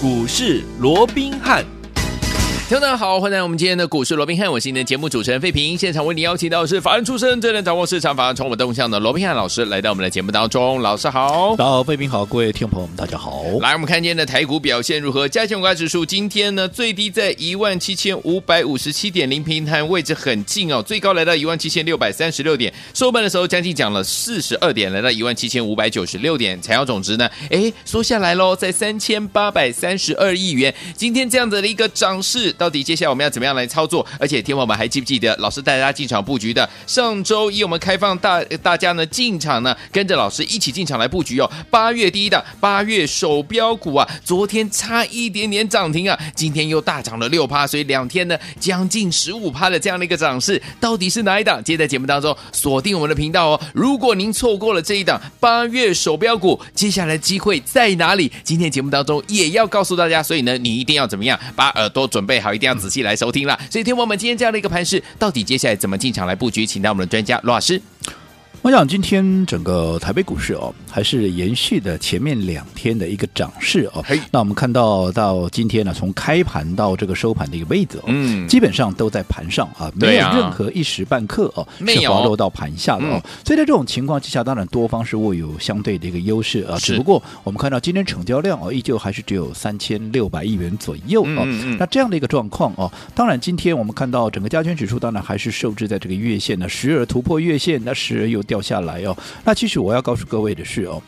股市罗宾汉。听众大家好，欢迎来到我们今天的股市罗宾汉，我是你的节目主持人费平。现场为你邀请到的是法案出身、最能掌握市场法案从我动向的罗宾汉老师，来到我们的节目当中。老师好，大家好，费平好，各位听众朋友们，大家好。来，我们看今天的台股表现如何？加权股价指数今天呢，最低在一万七千五百五十七点，零平盘位置很近哦，最高来到一万七千六百三十六点，收盘的时候将近涨了四十二点，来到一万七千五百九十六点，成交总值呢，哎，缩下来喽，在三千八百三十二亿元。今天这样子的一个涨势，到底接下来我们要怎么样来操作？而且，听友们还记不记得老师带大家进场布局的？上周一我们开放大大家呢进场呢，跟着老师一起进场来布局哦。八月第一档，八月首标股啊，昨天差一点点涨停啊，今天又大涨了六趴，所以两天呢将近十五趴的这样的一个涨势，到底是哪一档？接在节目当中锁定我们的频道哦。如果您错过了这一档八月首标股，接下来机会在哪里？今天节目当中也要告诉大家，所以呢，你一定要怎么样？把耳朵准备好，一定要仔细来收听了。所以，听我们今天这样的一个盘势，到底接下来怎么进场来布局？请到我们的专家罗老师。我想今天整个台北股市哦，还是延续的前面两天的一个涨势哦。嘿那我们看到到今天呢，从开盘到这个收盘的一个位置哦，嗯基本上都在盘上啊，没有任何一时半刻哦是滑落到盘下的哦。嗯所以在这种情况之下，当然多方是握有相对的一个优势啊。只不过我们看到今天成交量哦，依旧还是只有三千六百亿元左右哦。嗯嗯嗯那这样的一个状况哦，当然今天我们看到整个加权指数，当然还是受制在这个月线呢，时而突破月线，那时而又掉下来哦。那其实我要告诉各位的是哦，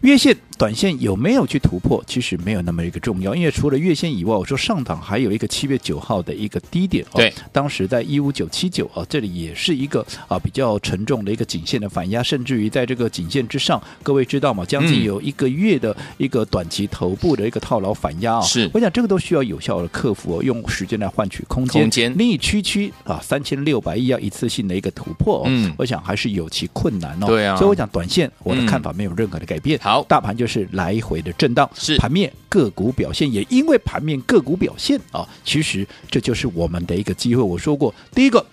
月线。短线有没有去突破，其实没有那么一个重要，因为除了月线以外，我说上档还有一个七月九号的一个低点哦，对，当时在一五九七九啊，这里也是一个啊比较沉重的一个颈线的反压，甚至于在这个颈线之上，各位知道吗？将近有一个月的一个短期头部的一个套牢反压啊，是，我想这个都需要有效的克服哦，用时间来换取空间，空间。另一区区啊三千六百亿要一次性的一个突破哦，嗯，我想还是有其困难哦，对啊，所以我讲短线我的看法没有任何的改变，嗯、好，大盘就是来回的。震荡是盘面个股表现，也因为盘面个股表现啊，其实这就是我们的一个机会。我说过，第一个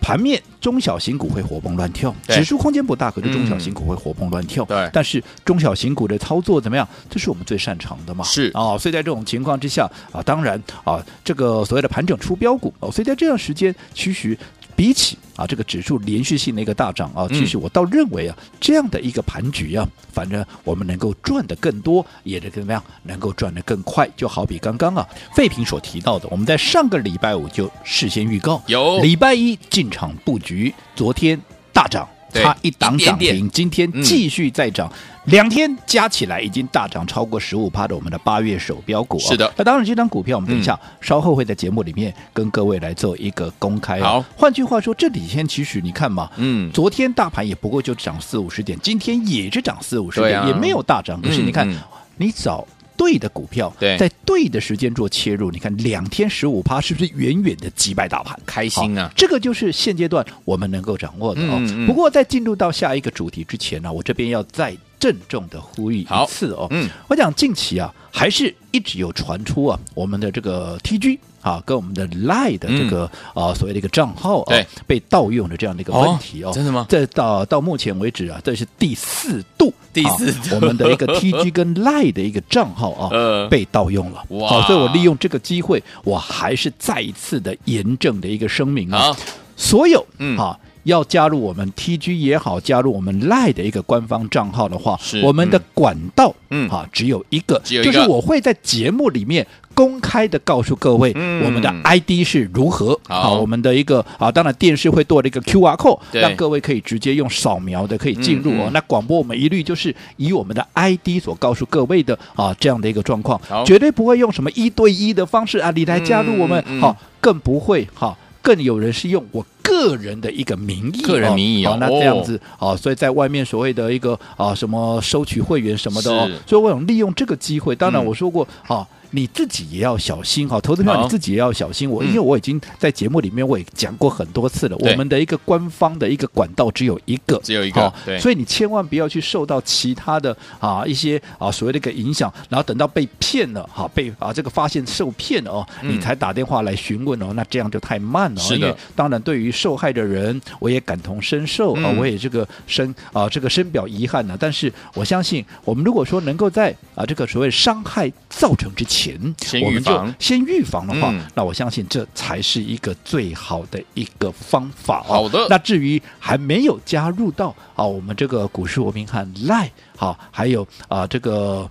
盘面中小型股会活蹦乱跳，指数空间不大，可是中小型股会活蹦乱跳。对，但是中小型股的操作怎么样？这是我们最擅长的嘛。是啊，所以在这种情况之下啊，当然啊，这个所谓的盘整出标股哦，所以在这段时间，其实。比起啊这个指数连续性的一个大涨啊，其实我倒认为啊，这样的一个盘局啊，反正我们能够赚的更多，也得怎么样，能够赚的更快。就好比刚刚啊，费平所提到的，我们在上个礼拜五就事先预告，有礼拜一进场布局，昨天大涨。差一档涨停，今天继续再涨，嗯、两天加起来已经大涨超过十五趴的我们的八月首标股、哦。是的，那当然这张股票我们等一下、嗯、稍后会在节目里面跟各位来做一个公开、哦。好，换句话说，这几天其实你看嘛，嗯，昨天大盘也不过就涨四五十点，今天也是涨四五十点，啊、也没有大涨。可是你看，嗯嗯、你找。对的股票，对，在对的时间做切入，你看两天十五趴，是不是远远的击败大盘？开心啊！这个就是现阶段我们能够掌握的哦。嗯嗯、不过在进入到下一个主题之前呢、啊，我这边要再郑重的呼吁一次哦。嗯，我讲近期啊，还是一直有传出啊，我们的这个 TG。啊，跟我们的 Line 的这个、嗯、啊所谓的一个账号啊对。被盗用的这样的一个问题哦，哦真的吗？这到到目前为止啊，这是第四度，第四我们的一个 TG 跟 Line 的一个账号啊、呃、被盗用了。哇！好，所以我利用这个机会，我还是再一次的严正的一个声明啊，所有嗯。啊。要加入我们 TG 也好，加入我们 Line 的一个官方账号的话，是。我们的管道，嗯，啊，只有一个，就是我会在节目里面公开的告诉各位，嗯、我们的 ID 是如何，好。啊，我们的一个啊，当然电视会多了一个 QR code，让各位可以直接用扫描的可以进入哦。那广播我们一律就是以我们的 ID 所告诉各位的啊这样的一个状况，绝对不会用什么一对一的方式啊，你来加入我们，好、更不会哈。啊更有人是用我个人的一个名义，个人名义哦，那这样子哦，所以在外面所谓的一个啊什么收取会员什么的哦，所以我想利用这个机会，当然我说过啊。你自己也要小心哈，投资票你自己也要小心。我因为我已经在节目里面我也讲过很多次了，我们的一个官方的一个管道只有一个，只有一个，对，所以你千万不要去受到其他的啊一些啊所谓的一个影响，然后等到被骗了哈，被啊这个发现受骗了哦，你才打电话来询问哦，那这样就太慢了。是的，当然对于受害的人，我也感同身受啊，我也这个深啊这个深表遗憾呢。但是我相信，我们如果说能够在啊这个所谓伤害造成之前。前，先我们就先预防的话，嗯那我相信这才是一个最好的一个方法哦。好的那至于还没有加入到啊，我们这个股市文明汉 Line 好，还有啊这个。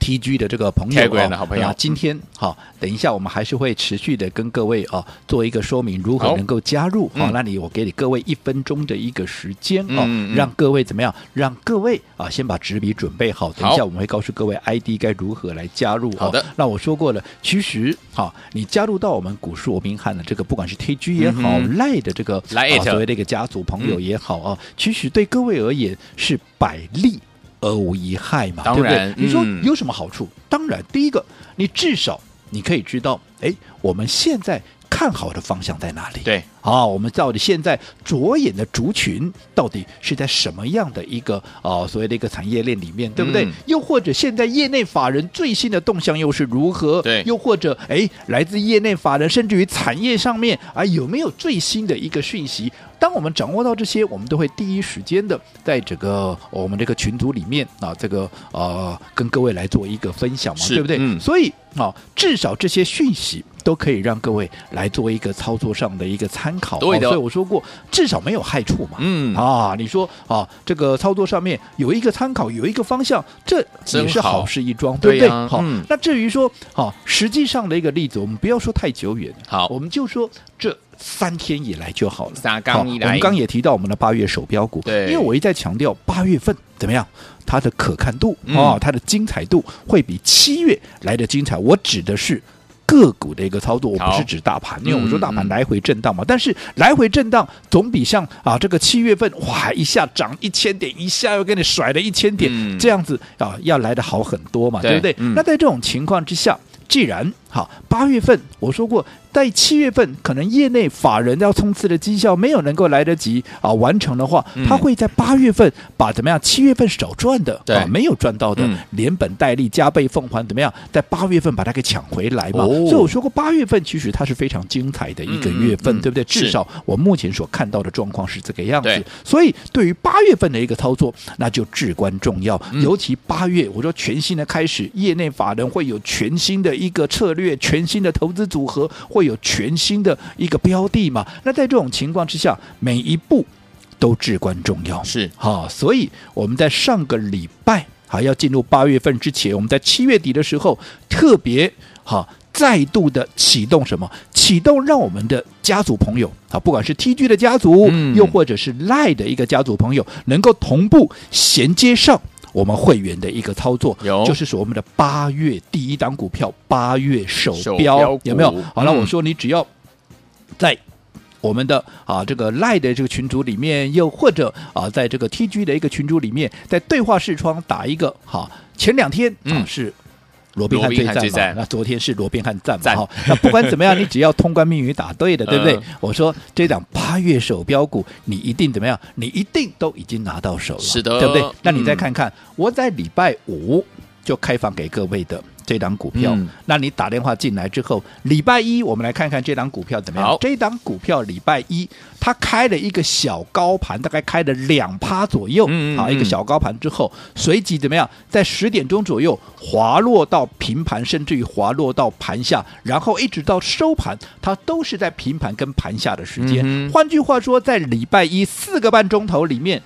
T G 的这个朋友的好朋友。那今天好，等一下我们还是会持续的跟各位啊做一个说明，如何能够加入好，嗯。那里我给你各位一分钟的一个时间哦，嗯嗯让各位怎么样？让各位啊先把纸笔准备好，等一下我们会告诉各位 I D 该如何来加入。好的。哦，那我说过了，其实好，你加入到我们股市罗宾汉的这个，不管是 T G 也好赖的这个啊所谓的一个家族朋友也好啊，其实对各位而言是百利。而无一害嘛，对不对？你说有什么好处？当然，第一个，你至少你可以知道，哎，我们现在看好的方向在哪里？对，啊，我们到底现在着眼的族群到底是在什么样的一个啊所谓的一个产业链里面，对不对？嗯又或者现在业内法人最新的动向又是如何？对又或者哎，来自业内法人甚至于产业上面啊有没有最新的一个讯息？当我们掌握到这些，我们都会第一时间的在这个我们这个群组里面啊，这个呃跟各位来做一个分享嘛，对不对？嗯所以啊，至少这些讯息都可以让各位来做一个操作上的一个参考。对的哦所以我说过，至少没有害处嘛。嗯啊，你说啊，这个操作上面有一个参考，有一个方向，这也是好好事一桩，对不对？好，嗯那至于说好，实际上的一个例子，我们不要说太久远，好我们就说这三天以来就好了。三好刚一来，我们刚也提到我们的八月手标股，对因为我一再强调八月份怎么样，它的可看度嗯啊、它的精彩度会比七月来的精彩。我指的是。个股的一个操作，我不是指大盘，因为我说大盘来回震荡嘛，但是来回震荡总比像啊这个七月份哇一下涨一千点，一下又给你甩了一千点，嗯。这样子啊要来的好很多嘛，对对不对？嗯。那在这种情况之下，既然好八月份我说过，在七月份可能业内法人要冲刺的绩效没有能够来得及啊完成的话，嗯他会在八月份把怎么样七月份少赚的啊没有赚到的嗯连本带利加倍奉还怎么样，在八月份把它给抢回来嘛。哦所以我说过，八月份其实它是非常精彩的一个月份，对不对？至少我目前所看到的状况是这个样子。所以对于八月份的一个操作，那就至关重要。嗯尤其八月，我说全新的开始，业内法人会有全新的一个策略，全新的投资组合，会有全新的一个标的嘛。那在这种情况之下，每一步都至关重要。是好、所以我们在上个礼拜还要进入八月份之前，我们在七月底的时候特别好。再度的启动什么？启动让我们的家族朋友啊，不管是 TG 的家族，嗯又或者是赖的一个家族朋友，能够同步衔接上我们会员的一个操作，就是说我们的八月第一档股票，八月首手标标有没有？好了，嗯我说你只要在。我们的啊，这个赖的这个群组里面，又或者啊，在这个 TG 的一个群组里面，在对话视窗打一个哈、前两天啊、嗯是罗宾汉罗宾最赞嘛那昨天是罗宾汉战嘛赞哈、那不管怎么样，你只要通关密语打对的，对不对？嗯我说这档八月手标股，你一定怎么样？你一定都已经拿到手了，是的对不对？那你再嗯看看，我在礼拜五就开放给各位的。这档股票，嗯那你打电话进来之后，礼拜一我们来看看这档股票怎么样？这档股票礼拜一它开了一个小高盘，大概开了两趴左右，好嗯嗯嗯一个小高盘之后，随即怎么样？在十点钟左右滑落到平盘，甚至于滑落到盘下，然后一直到收盘，它都是在平盘跟盘下的时间。换句话说，在礼拜一四个半钟头里面。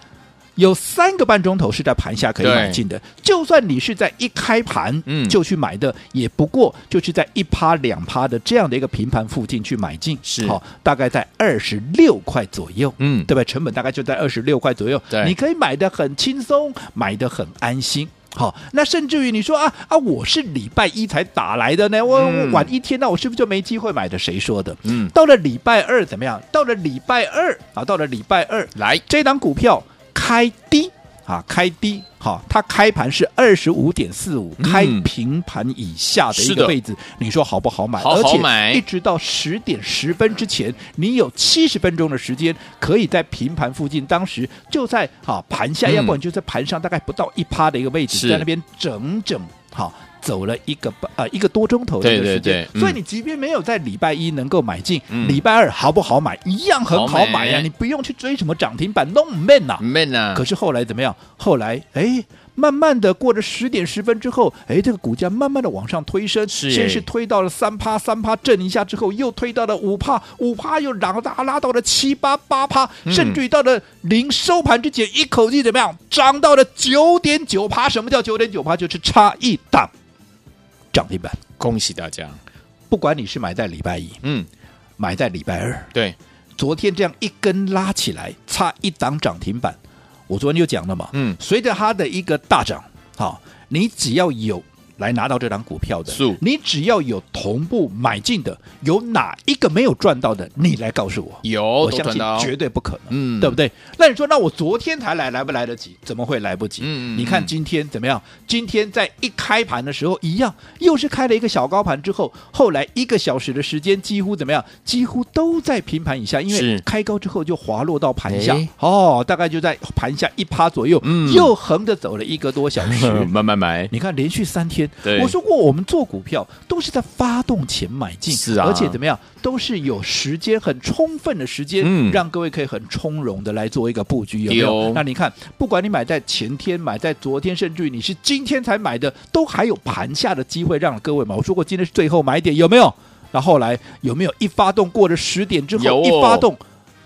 有三个半钟头是在盘下可以买进的，就算你是在一开盘嗯就去买的，也不过就是在一趴两趴的这样的一个平盘附近去买进，是好，大概在二十六块左右，嗯对吧？成本大概就在二十六块左右，对你可以买的很轻松，买的很安心。好，那甚至于你说啊啊，我是礼拜一才打来的呢，我晚一天，那我是不是就没机会买的？谁说的？嗯，到了礼拜二怎么样？到了礼拜二啊，到了礼拜二，来这档股票开低啊，开低，好、它开盘是二十五点四五，嗯开平盘以下的一个位置，你说好不好买？好好而且买一直到十点十分之前，你有七十分钟的时间，可以在平盘附近，当时就在啊盘下，嗯要不然就在盘上，大概不到一趴的一个位置，在那边整整好。走了一个半呃一个多钟头的一个时间，对对对嗯。所以你即便没有在礼拜一能够买进，嗯。礼拜二好不好买一样很好买呀、你不用去追什么涨停板，弄 man 呐、man 啊，可是后来怎么样？后来哎，慢慢的过了十点十分之后，哎，这个股价慢慢的往上推升，是。先是推到了三趴，三趴震一下之后，又推到了五趴，五趴又拉大拉到了七八八趴，嗯、甚至于到了临收盘之前，一口气怎么样，涨到了九点九趴。什么叫九点九趴？就是差一档涨停板。恭喜大家！不管你是买在礼拜一，嗯，买在礼拜二，对，昨天这样一根拉起来，差一档涨停板。我昨天就讲了嘛，嗯，随着它的一个大涨，好，你只要有。来拿到这张股票的，你只要有同步买进的，有哪一个没有赚到的？你来告诉我。有，我相信绝对不可能，嗯，对不对？那你说，那我昨天才来，来不来得及？怎么会来不及？嗯，你看今天怎么样？今天在一开盘的时候一样，又是开了一个小高盘之后，后来一个小时的时间几乎怎么样？几乎都在平盘以下，因为开高之后就滑落到盘下，哦，大概就在盘下一趴左右，嗯，又横着走了一个多小时，慢慢买。你看连续三天。对我说过，我们做股票都是在发动前买进，是啊，而且怎么样，都是有时间很充分的时间，嗯，让各位可以很从容的来做一个布局，有没有？那你看，不管你买在前天、买在昨天，甚至于你是今天才买的，都还有盘下的机会让各位嘛。我说过，今天是最后买点，有没有？那后来有没有一发动过了十点之后，哦、一发动？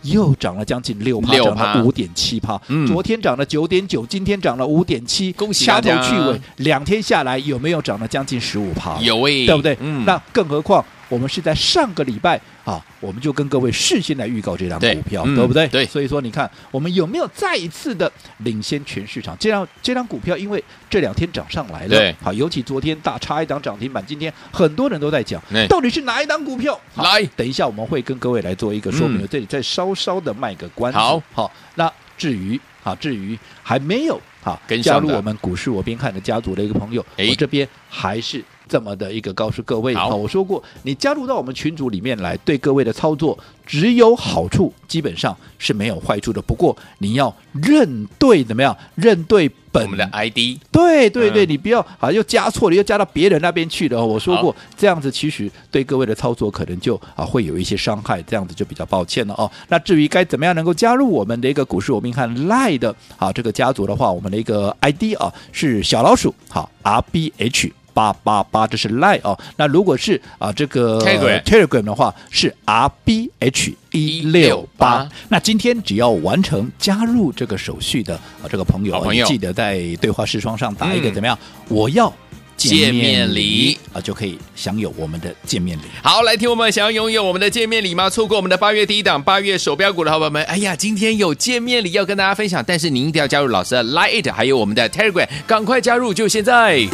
又涨了将近六趴，涨了五点七趴。嗯，昨天涨了九点九，今天涨了五点七。恭喜掐头去尾，两天下来有没有涨了将近十五趴？有诶、欸，对不对？嗯，那更何况我们是在上个礼拜啊，我们就跟各位事先来预告这张股票，对，对，不对？对，所以说你看我们有没有再一次的领先全市场？这张这张股票因为这两天涨上来了，对，好，尤其昨天大差一档涨停板，今天很多人都在讲，到底是哪一档股票？来，等一下我们会跟各位来做一个说明，嗯、这里再稍稍的卖个关子。好，好，那至于啊，至于还没有好加入我们股市我边看的家族的一个朋友，我这边还是。这么的一个告诉各位，好，我说过，你加入到我们群组里面来，对各位的操作只有好处，基本上是没有坏处的。不过你要认对怎么样？认对本我们的 ID，对对对，嗯、你不要啊又加错了，又加到别人那边去了。我说过，这样子其实对各位的操作可能就啊会有一些伤害，这样子就比较抱歉了哦。那至于该怎么样能够加入我们的一个股市我们看 Line 的啊这个家族的话，我们的一个 ID 啊是小老鼠好 R B H。八八八，这是 Line 哦。那如果是啊，这个 Telegram Telegram 的话是 R B H 一六八。那今天只要完成加入这个手续的啊，这个朋友，朋友记得在对话视窗上打一个怎么样？嗯、我要见面礼啊，就可以享有我们的见面礼。好，来听我们想要拥有我们的见面礼吗？错过我们的八月第一档八月手标股的好朋友们，哎呀，今天有见面礼要跟大家分享，但是您一定要加入老师的 Line，还有我们的 Telegram，赶快加入，就现在。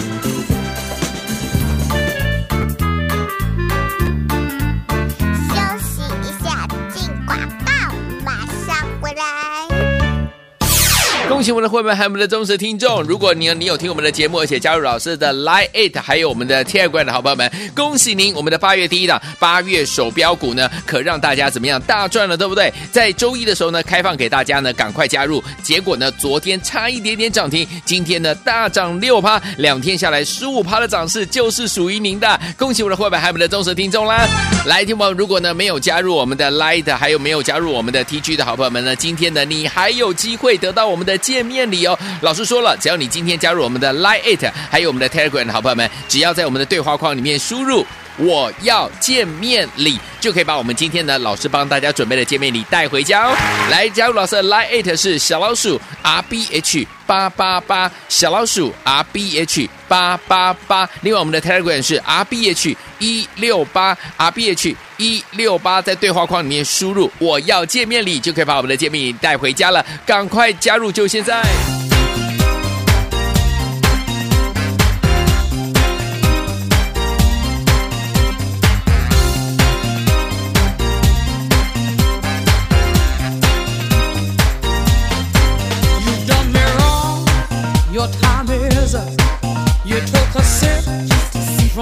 恭喜我们的会员还有我们的忠实听众！如果你有你有听我们的节目，而且加入老师的 Line It，还有我们的 Telegram 的好朋友们，恭喜您！我们的八月第一档八月手标股呢，可让大家怎么样大赚了，对不对？在周一的时候呢，开放给大家呢，赶快加入。结果呢，昨天差一点点涨停，今天呢大涨六趴，两天下来十五趴的涨势就是属于您的。恭喜我们的会员还有我们的忠实听众啦！来，听我们，如果呢没有加入我们的 Line，还有没有加入我们的 TG 的好朋友们呢，今天呢你还有机会得到我们的。见面礼哦，老师说了，只要你今天加入我们的 Line It，还有我们的 Telegram 好朋友们，只要在我们的对话框里面输入“我要见面礼”，就可以把我们今天呢老师帮大家准备的见面礼带回家哦。来加入老师的 Line Eight 是小老鼠 R B H 八八八，小老鼠 R B H 八八八。另外我们的 Telegram 是 R B H 一六八 R B H。一六八，在对话框里面输入“我要见面礼”，就可以把我们的见面礼带回家了。赶快加入，就现在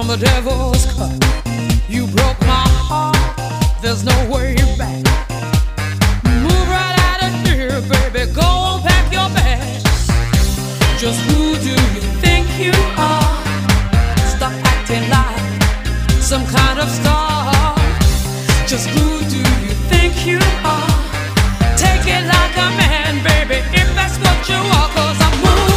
！The devil's cut. You broke my. there's no way back. Move right out of here, baby. Go and pack your bags. Just who do you think you are? Stop acting like some kind of star. Just who do you think you are? Take it like a man, baby, if that's what you are, cause I'm moving.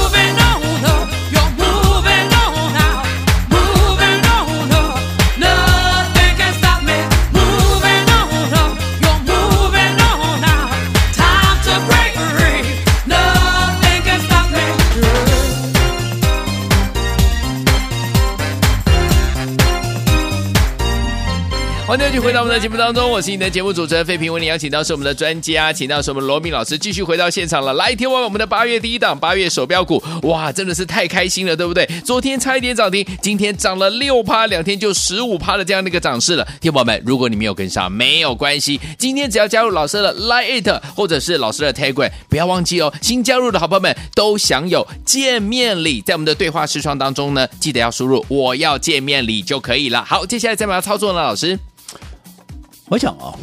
欢迎继续回到我们的节目当中，我是你的节目主持人费平，为你邀请到是我们的专家，请到是我们罗宾老师，继续回到现场了。来，听完我们的八月第一档八月手标股，哇，真的是太开心了，对不对？昨天差一点涨停，今天涨了六趴，两天就十五趴的这样的一个涨势了。听众朋友们，如果你没有跟上，没有关系，今天只要加入老师的 Line 或者是老师的 Telegram，不要忘记哦，新加入的好朋友们都享有见面礼，在我们的对话视窗当中呢，记得要输入我要见面礼就可以了。好，接下来怎么样操作呢？老师？我想啊。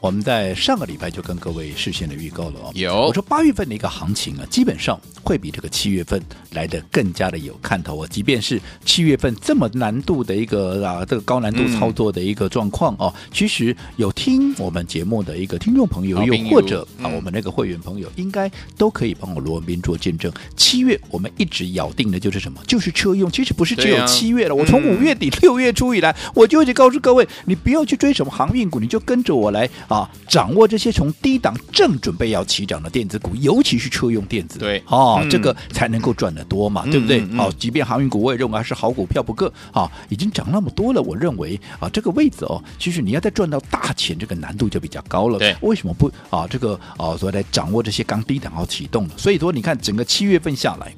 我们在上个礼拜就跟各位事先的预告了哦，有我说八月份的一个行情啊，基本上会比这个七月份来的更加的有看头啊。即便是七月份这么难度的一个啊，这个高难度操作的一个状况哦，嗯、其实有听我们节目的一个听众朋友，又或者啊，我们那个会员朋友，应该都可以帮我罗文斌做见证。七月我们一直咬定的就是什么？就是车用。其实不是只有七月了，我从五月底六月初以来，我就一直告诉各位，你不要去追什么航运股，你就跟着我来。啊，掌握这些从低档正准备要起涨的电子股，尤其是车用电子，对，哦，嗯、这个才能够赚得多嘛，嗯、对不对？好、嗯嗯，即便航运股，我也认为还是好股票不个啊，已经涨那么多了，我认为啊，这个位置哦，其实你要再赚到大钱，这个难度就比较高了。对，为什么不啊？这个啊，所以来掌握这些刚低档要启动的，所以说你看整个七月份下来，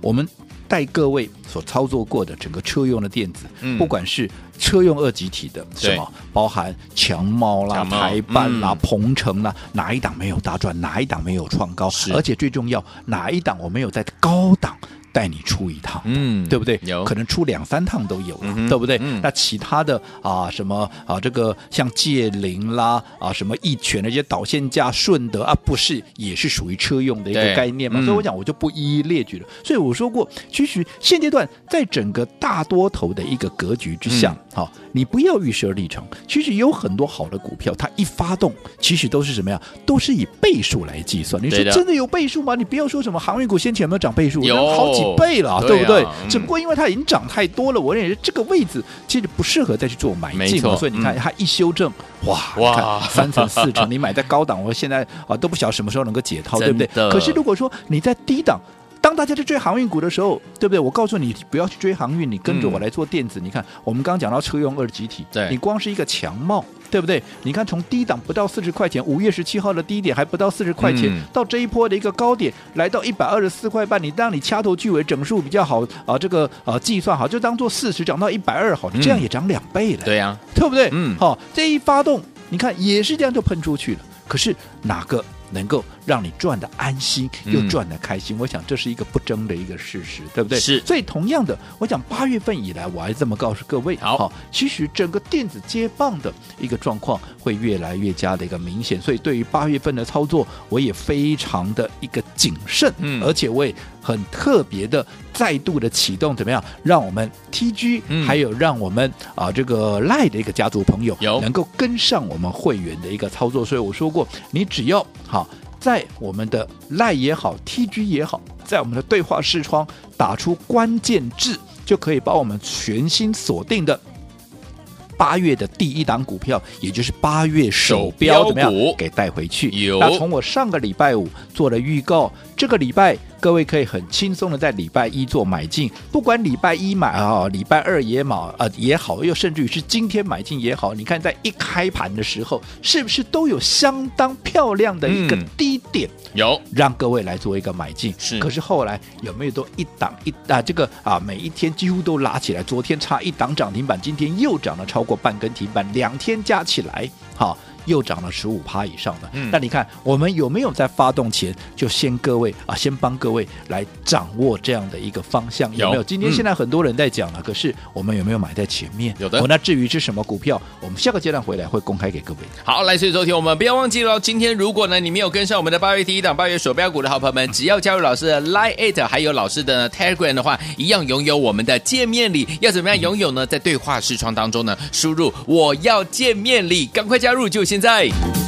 我们。带各位所操作过的整个车用的电子，嗯、不管是车用二级体的什么，包含强猫啦、茂台半啦、鹏程、嗯、啦，哪一档没有大赚？哪一档没有创高？而且最重要，哪一档我没有在高档？带你出一趟，嗯，对不对？有可能出两三趟都有了，嗯、对不对？嗯、那其他的啊，什么啊，这个像界霖啦啊，什么一拳那些导线架、顺德啊，不是也是属于车用的一个概念吗？所以我讲我就不一一列举了。所以我说过，其实现阶段在整个大多头的一个格局之下，好、嗯，你不要预设立场。其实有很多好的股票，它一发动，其实都是什么呀？都是以倍数来计算。你说真的有倍数吗？你不要说什么航运股先前有没有涨倍数，有好几。倍了，对不对？对啊嗯、只不过因为它已经涨太多了，我认为这个位置其实不适合再去做买进，所以你看它一修正，嗯、哇，哇，三成四成，你买在高档，我现在啊都不晓得什么时候能够解套，对不对？可是如果说你在低档，当大家在追航运股的时候，对不对？我告诉你，不要去追航运，你跟着我来做电子。嗯、你看，我们刚刚讲到车用二极体，对你光是一个强茂。对不对？你看，从低档不到四十块钱，五月十七号的低点还不到四十块钱，嗯、到这一波的一个高点来到一百二十四块半，你当你掐头去尾整数比较好啊，这个呃计算好，就当做四十涨到一百二好，你这样也涨两倍了，嗯、对呀、啊，对不对？嗯，好，这一发动，你看也是这样就喷出去了。可是哪个？能够让你赚的安心又赚的开心，嗯、我想这是一个不争的一个事实，对不对？是。所以同样的，我想八月份以来，我还这么告诉各位，好，其实整个电子接棒的一个状况会越来越加的一个明显。所以对于八月份的操作，我也非常的一个谨慎，嗯，而且我也很特别的再度的启动，怎么样？让我们 TG、嗯、还有让我们啊这个 Line 的一个家族朋友有能够跟上我们会员的一个操作。所以我说过，你只要好。在我们的 Line 也好，TG 也好，在我们的对话视窗打出关键字，就可以把我们全新锁定的八月的第一档股票，也就是八月手标怎么样给带回去。有那从我上个礼拜五做了预告，这个礼拜。各位可以很轻松的在礼拜一做买进，不管礼拜一买啊，礼拜二也买呃也好，又甚至于是今天买进也好，你看在一开盘的时候，是不是都有相当漂亮的一个低点？嗯、有让各位来做一个买进。是，可是后来有没有都一档一啊这个啊每一天几乎都拉起来？昨天差一档涨停板，今天又涨了超过半根停板，两天加起来好。又涨了十五趴以上的，嗯，那你看我们有没有在发动前就先各位啊，先帮各位来掌握这样的一个方向？有，有没有？今天现在很多人在讲了，嗯，可是我们有没有买在前面？有的。哦，那至于是什么股票，我们下个阶段回来会公开给各位。好，来，所以昨天我们不要忘记了，今天如果呢你没有跟上我们的八月第一档八月手标股的好朋友们，只要加入老师的 Line It，还有老师的 Telegram 的话，一样拥有我们的见面礼。要怎么样拥有呢？在对话视窗当中呢，输入我要见面礼，赶快加入，就现在。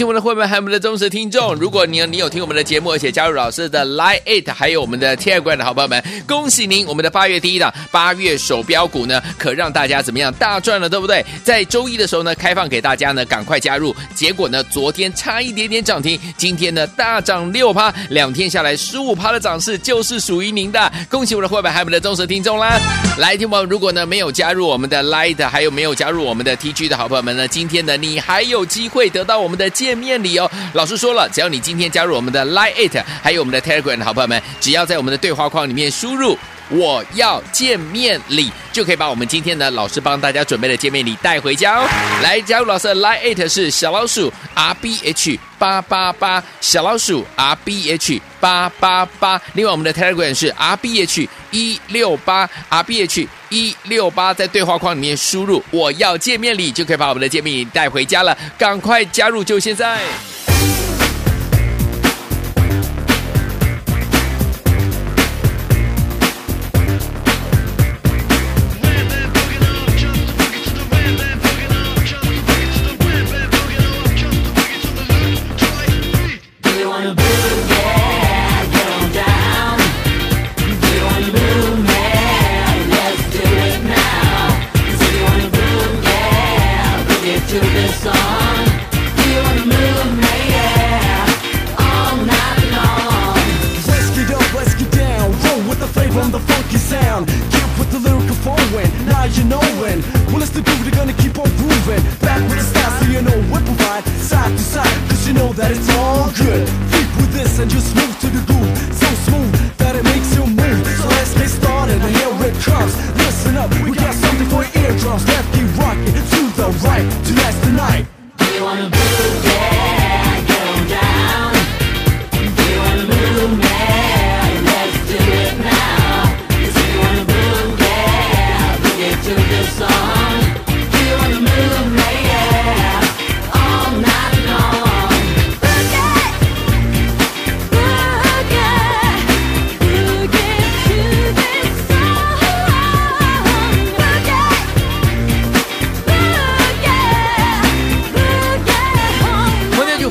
喜我们的会员还有我们的忠实听众！如果你有你有听我们的节目，而且加入老师的 Line It，还有我们的 Telegram 的好朋友们，恭喜您！我们的八月第一档八月手标股呢，可让大家怎么样大赚了，对不对？在周一的时候呢，开放给大家呢，赶快加入。结果呢，昨天差一点点涨停，今天呢大涨六趴，两天下来十五趴的涨势就是属于您的。恭喜我们的会员还有我们的忠实听众啦！来，听朋友，如果呢没有加入我们的 Line It，还有没有加入我们的 TG 的好朋友们呢，今天呢你还有机会得到我们的。见面礼哦，老师说了，只要你今天加入我们的 Line It，还有我们的 Telegram 好朋友们，只要在我们的对话框里面输入“我要见面礼”，就可以把我们今天的老师帮大家准备的见面礼带回家哦。来加入老师的 Line It 是小老鼠 R B H 八八八，小老鼠 R B H 八八八。另外我们的 Telegram 是 R B H 一六八 R B H。一六八，在对话框里面输入“我要见面礼”，就可以把我们的见面礼带回家了。赶快加入，就现在！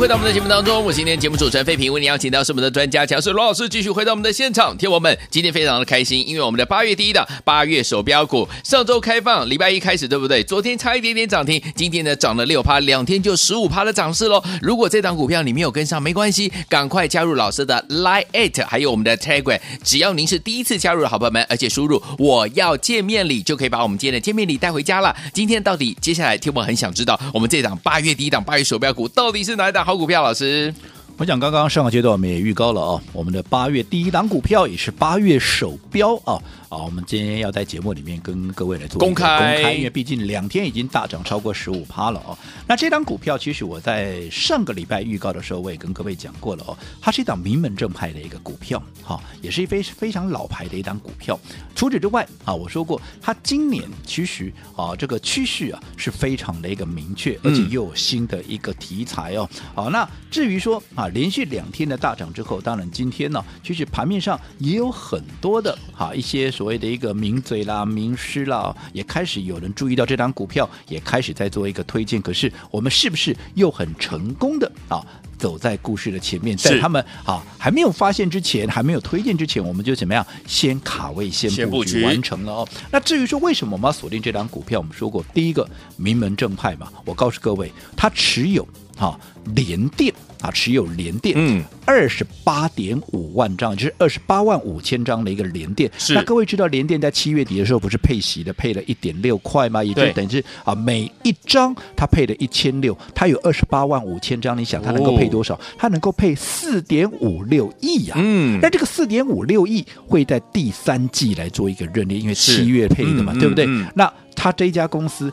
到我们的节目当中，我今天节目主持人费平为你邀请到是我们的专家强势罗老师，继续回到我们的现场。听我们今天非常的开心，因为我们的八月第一档八月手标股上周开放，礼拜一开始对不对？昨天差一点点涨停，今天呢涨了六趴，两天就十五趴的涨势喽。如果这档股票你没有跟上，没关系，赶快加入老师的 Line It，还有我们的 Telegram。只要您是第一次加入的好朋友们，而且输入我要见面礼，就可以把我们今天的见面礼带回家了。今天到底接下来听我很想知道，我们这档八月第一档八月手标股到底是哪一档？好股票，老师，我想刚刚上个阶段我们也预告了啊，我们的八月第一档股票也是八月首标啊。好，我们今天要在节目里面跟各位来做公开，公开，因为毕竟两天已经大涨超过十五趴了哦。那这张股票其实我在上个礼拜预告的时候，我也跟各位讲过了哦，它是一档名门正派的一个股票，哈，也是一非非常老牌的一档股票。除此之外啊，我说过，它今年其实啊，这个趋势啊是非常的一个明确，而且又有新的一个题材哦。好，那至于说啊，连续两天的大涨之后，当然今天呢，其实盘面上也有很多的哈一些。所谓的一个名嘴啦、名师啦，也开始有人注意到这张股票，也开始在做一个推荐。可是我们是不是又很成功的啊，走在故事的前面，在他们啊还没有发现之前，还没有推荐之前，我们就怎么样先卡位、先布局完成了哦。那至于说为什么我们要锁定这张股票，我们说过，第一个名门正派嘛，我告诉各位，他持有哈联电。啊，持有联电，嗯，二十八点五万张，就是二十八万五千张的一个联电。是，那各位知道联电在七月底的时候不是配息的，配了一点六块吗？也就等于是啊，每一张它配了一千六，它有二十八万五千张，你想它能够配多少？它能够配四点五六亿呀。嗯，那这个四点五六亿会在第三季来做一个认列，因为七月配的嘛，对不对？那它这一家公司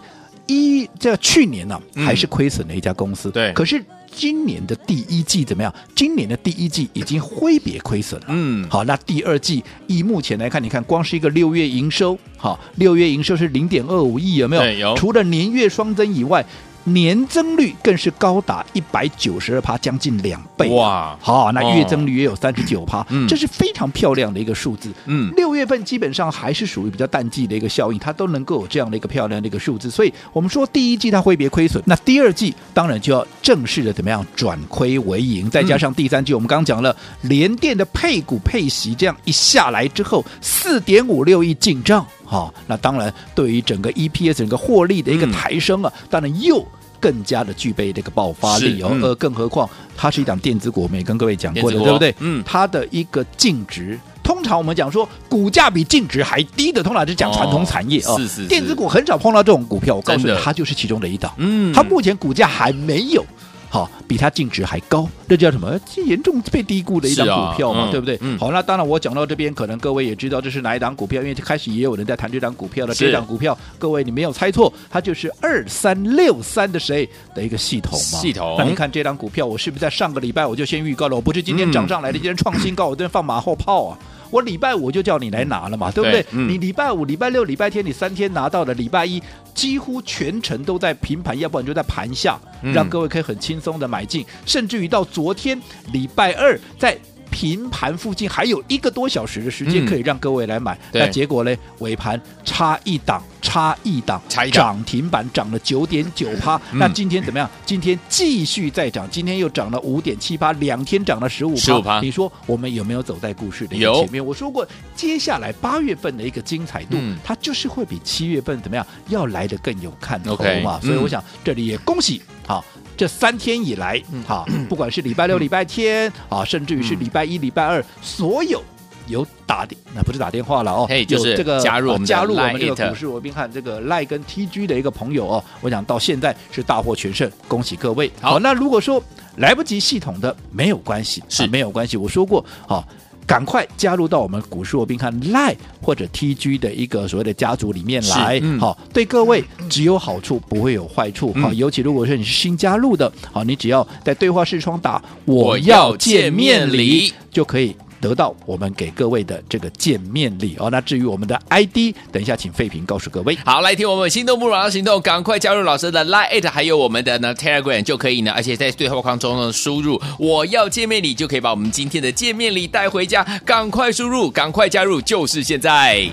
一在去年呢、啊、还是亏损的一家公司，对，可是。今年的第一季怎么样？今年的第一季已经挥别亏损了。嗯，好，那第二季以目前来看，你看光是一个六月营收，好，六月营收是零点二五亿，有没有？有。除了年月双增以外。年增率更是高达一百九十二趴，将近两倍哇！好，那月增率也有三十九趴，这是非常漂亮的一个数字。嗯，六月份基本上还是属于比较淡季的一个效应，它都能够有这样的一个漂亮的一个数字。所以我们说第一季它会别亏损，那第二季当然就要正式的怎么样转亏为盈，再加上第三季我们刚刚讲了联电的配股配息这样一下来之后，四点五六亿进账，哈、哦，那当然对于整个 EPS 整个获利的一个抬升啊，嗯、当然又更加的具备这个爆发力哦，呃、嗯，更何况它是一档电子股，我们也跟各位讲过的，对不对？嗯，它的一个净值。通常我们讲说股价比净值还低的，通常是讲传统产业啊。是是，电子股很少碰到这种股票，我告诉你，它就是其中的一档。嗯，它目前股价还没有好比它净值还高，这叫什么？严重被低估的一档股票嘛，对不对？好，那当然我讲到这边，可能各位也知道这是哪一档股票，因为开始也有人在谈这档股票了。这档股票，各位你没有猜错，它就是二三六三的谁的一个系统嘛？系统。那你看这档股票，我是不是在上个礼拜我就先预告了？我不是今天涨上来的，今天创新高，我这边放马后炮啊！我礼拜五就叫你来拿了嘛，对不对？对嗯、你礼拜五、礼拜六、礼拜天，你三天拿到了，礼拜一几乎全程都在平盘，要不然就在盘下，让各位可以很轻松的买进，嗯、甚至于到昨天礼拜二在。平盘附近还有一个多小时的时间可以让各位来买，嗯、那结果呢？尾盘差一档，差一档，涨停板涨了九点九趴。嗯、那今天怎么样？今天继续再涨，今天又涨了五点七八，两天涨了十五趴。你说我们有没有走在故事的前面？我说过，接下来八月份的一个精彩度，嗯、它就是会比七月份怎么样要来的更有看头嘛。Okay, 所以我想这里也恭喜好。这三天以来，好，不管是礼拜六、礼拜天，啊，甚至于是礼拜一、礼拜二，所有有打电，那不是打电话了哦，就是这个加入加入我们这个股市罗宾汉这个 Line 跟 TG 的一个朋友哦，我想到现在是大获全胜，恭喜各位。好，那如果说来不及系统的，没有关系，是没有关系。我说过，好。赶快加入到我们股市罗宾汉 Line 或者 TG 的一个所谓的家族里面来，好、嗯，对各位只有好处，不会有坏处，好、嗯，尤其如果说你是新加入的，好，你只要在对话视窗打我要见面礼就可以。得到我们给各位的这个见面礼哦，那至于我们的 ID，等一下请废平告诉各位。好，来听我们心动不如马上行动，赶快加入老师的 Line，还有我们的呢 Telegram 就可以呢，而且在对话框中呢输入我要见面礼，就可以把我们今天的见面礼带回家。赶快输入，赶快加入，就是现在。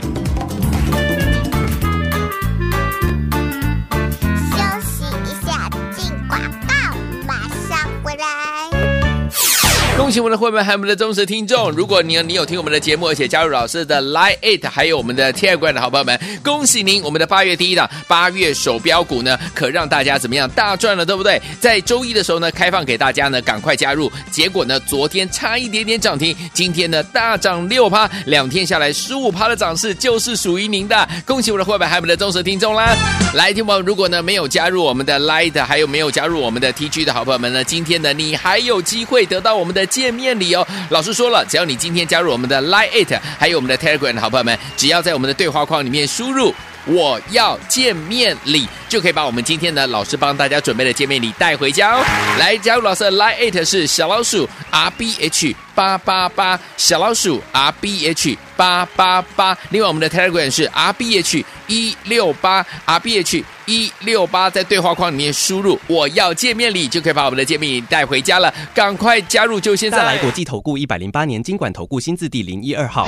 恭喜我们的会员还有我们的忠实听众！如果你有你有听我们的节目，而且加入老师的 Line It，还有我们的 Telegram 的好朋友们，恭喜您！我们的八月第一档八月手标股呢，可让大家怎么样大赚了，对不对？在周一的时候呢，开放给大家呢，赶快加入。结果呢，昨天差一点点涨停，今天呢大涨六趴，两天下来十五趴的涨势就是属于您的。恭喜我们的会员还有我们的忠实听众啦！来，听众如果呢没有加入我们的 Line，还有没有加入我们的 TG 的好朋友们呢，今天呢你还有机会得到我们的。见面礼哦，老师说了，只要你今天加入我们的 Line It，还有我们的 Telegram 的好朋友们，只要在我们的对话框里面输入“我要见面礼”，就可以把我们今天的老师帮大家准备的见面礼带回家哦。来加入老师的 Line It 是小老鼠 R B H 八八八，小老鼠 R B H 八八八。另外我们的 Telegram 是 R B H 一六八 R B H。一六八在对话框里面输入“我要见面礼”，就可以把我们的见面礼带回家了。赶快加入，就现在！来国际投顾一百零八年金管投顾新字第零一二号。